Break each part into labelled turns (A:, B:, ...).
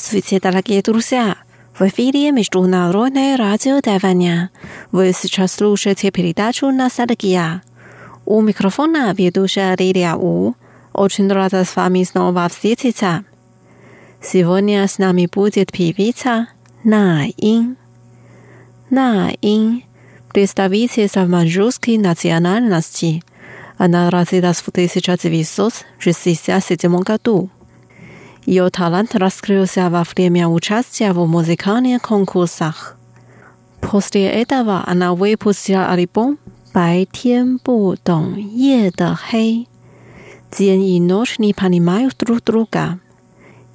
A: Здравствуйте, дорогие друзья! В эфире Международное радио Тайваня. Вы сейчас слушаете передачу «Ностальгия». У микрофона ведущая Лилия У. Очень рада с вами снова встретиться. Сегодня с нами будет певица На Ин. На Ин – представительница маньчжурской национальности. Она родилась в 1967 году. Ее талант раскрылся во время участия в музыкальных конкурсах. После этого она выпустила альбом «Бай тен бу дон е де хэй». День и ночь не понимают друг друга.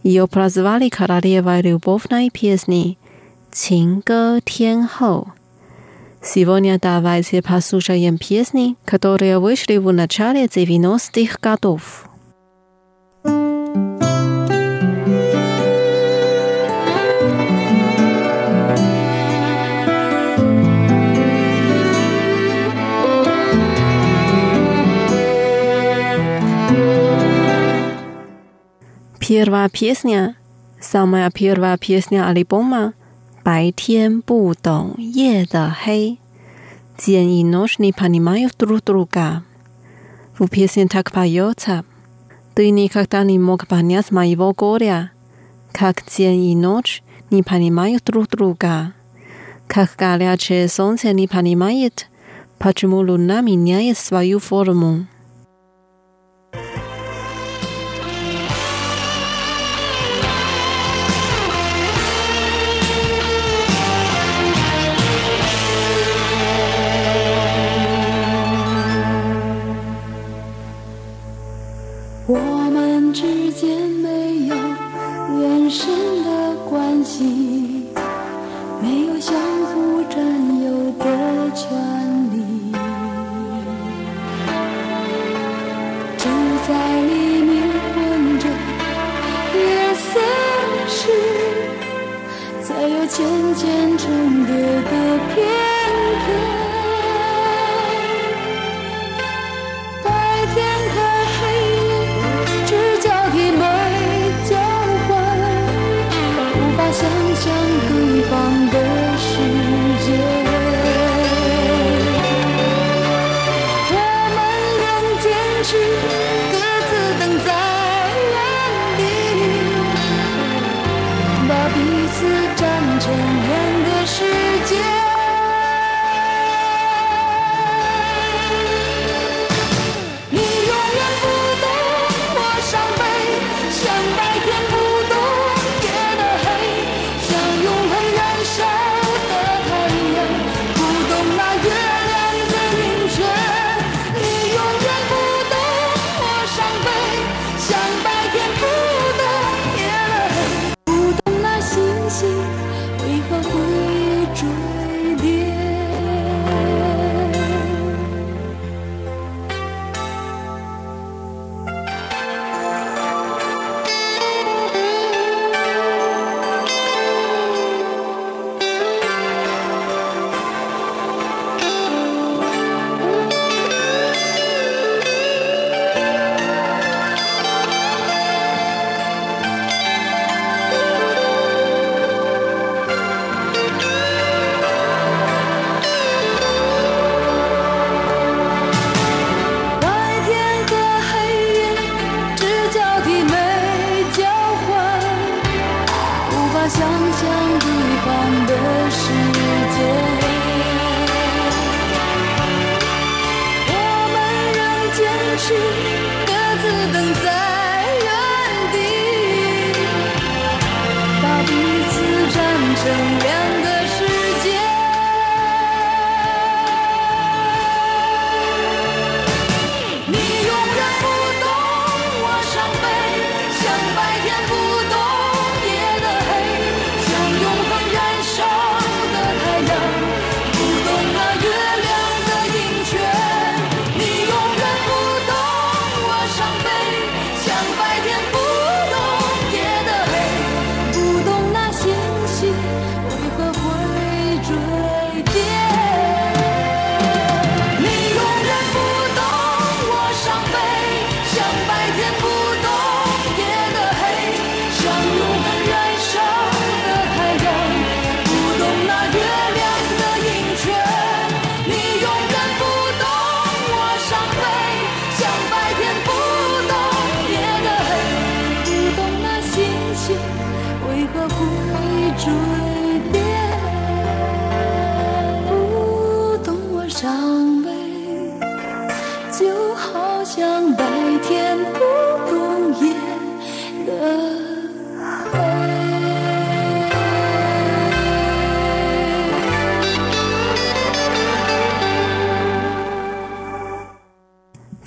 A: Ее прозвали королевой любовной песни «Чинга Тен Хоу». Сегодня давайте послушаем песни, которые вышли в начале 90-х годов. thank you Первая песня, самая первая песня альбома «白天不懂夜的黑». День и ночь не понимают друг друга. В песне так поется. Ты никогда не мог понять моего горя. Как день и ночь не понимают друг друга. Как горячее солнце не понимает, почему луна меняет свою форму.
B: 为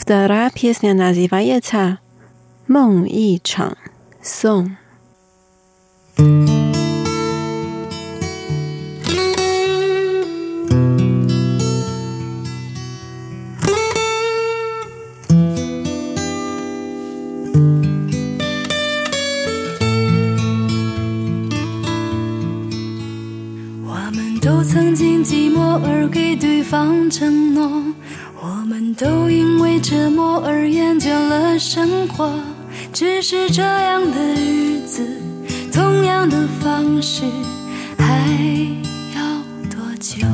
B: Stara piesnia nazywa się Mąg i Chang Song. 是这样的日子，同样的方式，还要多久？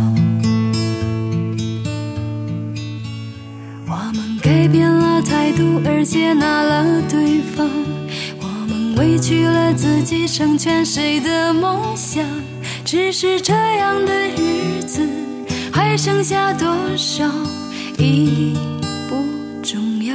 B: 我们改变了态度而接纳了对方，我们委屈了自己成全谁的梦想？只是这样的日子，还剩下多少已不重要。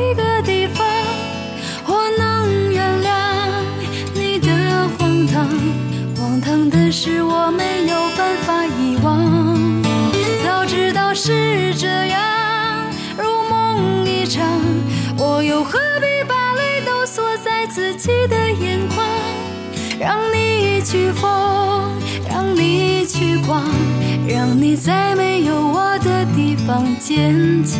B: 自己的眼眶？让你去疯，让你去狂，让你在没有我的地方坚强。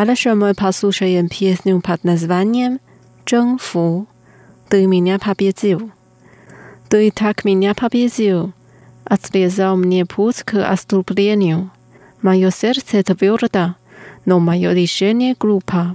A: ale że my posłuchajem pieśnią pod nazwaniem Zhengfu. Ty tak mnie pobiedził. Ty tak mnie pobiedził. Odrezał mnie płuck ostrupleniu.
B: Moje serce twarde, no moje liczenie głupa.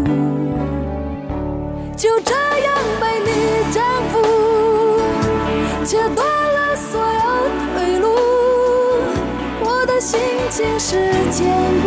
B: 时间。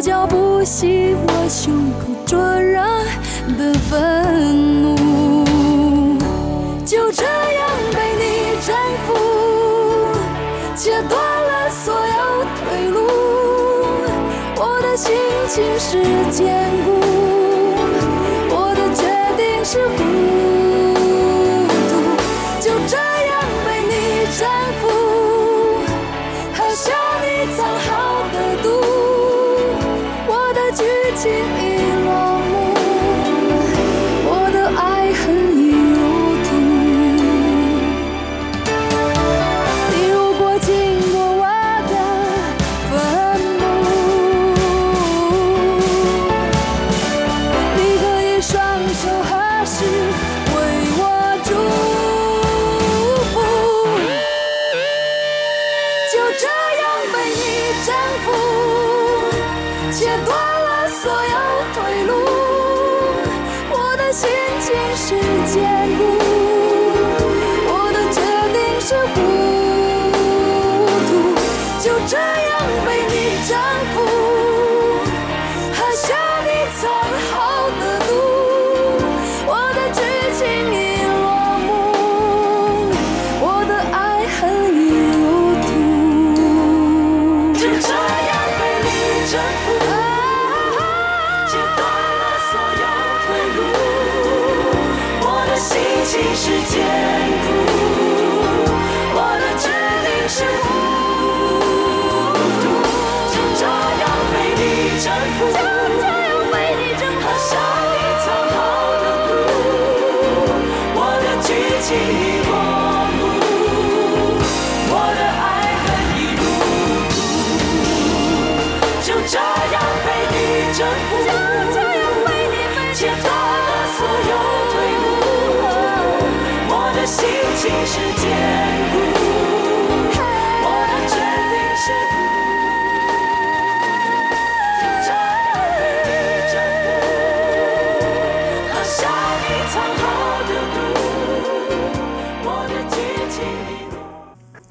B: 脚步息，我胸口灼热的愤怒，就这样被你征服，切断了所有退路。我的心情是坚固，我的决定是固。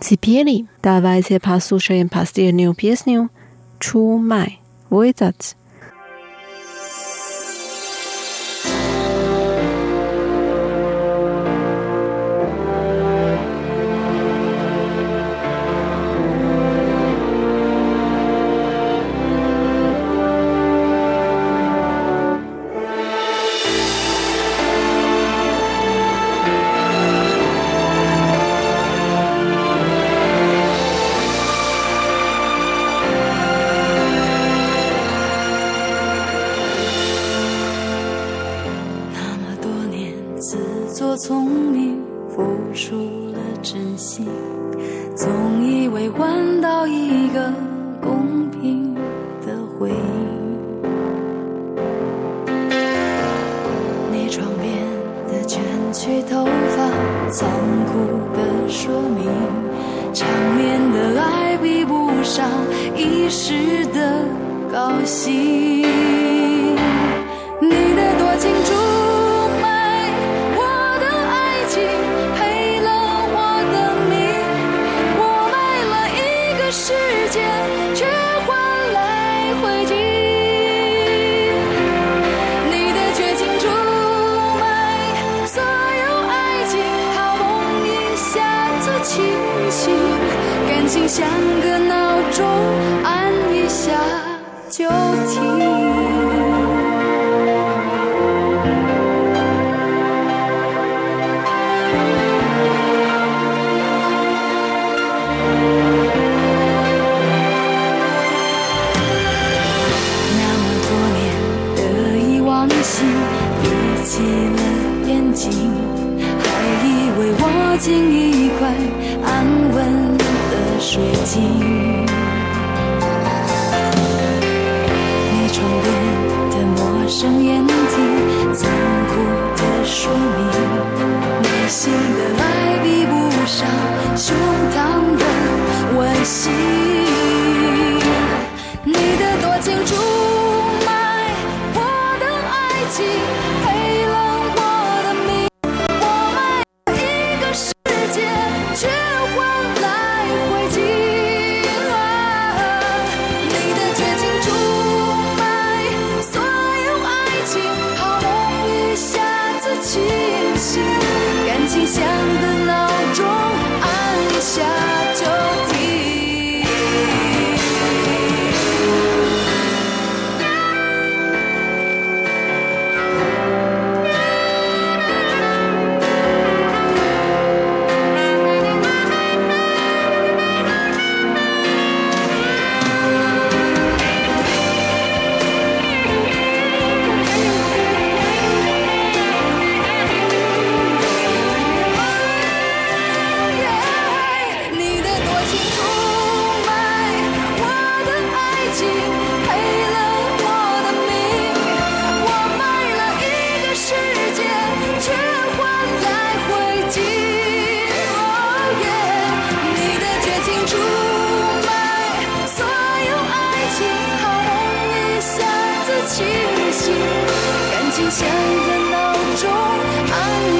A: Теперь давайте послушаем последнюю песню «Чумай»
B: Войдац. 头发残酷的说明场面的爱比不上一时的高兴。心像个闹钟按一下就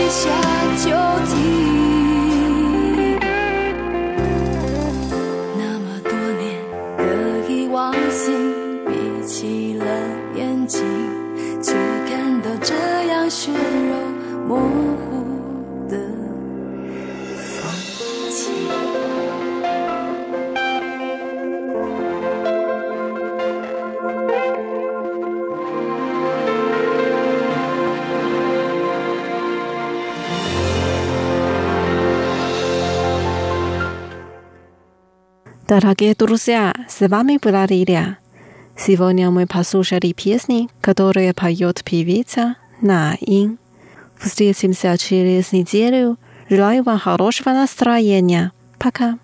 B: 下。
A: Дорогие друзья, с вами была Лилия. Сегодня мы послушали песни, которые поет певица на Ин. Встретимся через неделю. Желаю вам хорошего настроения. Пока.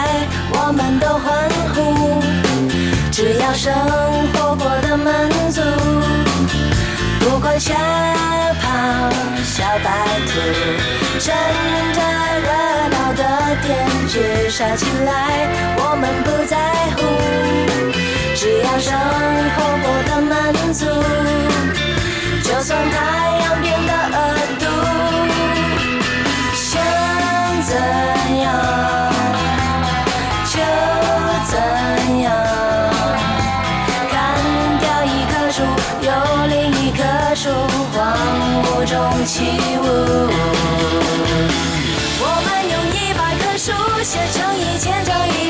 C: 来，我们都欢呼，只要生活过得满足。不管吓跑小白兔，趁着热闹的天局杀起来，我们不在乎，只要生活过得满足。就算太阳变得暗。起舞。我们用一百棵树写成一千张遗书，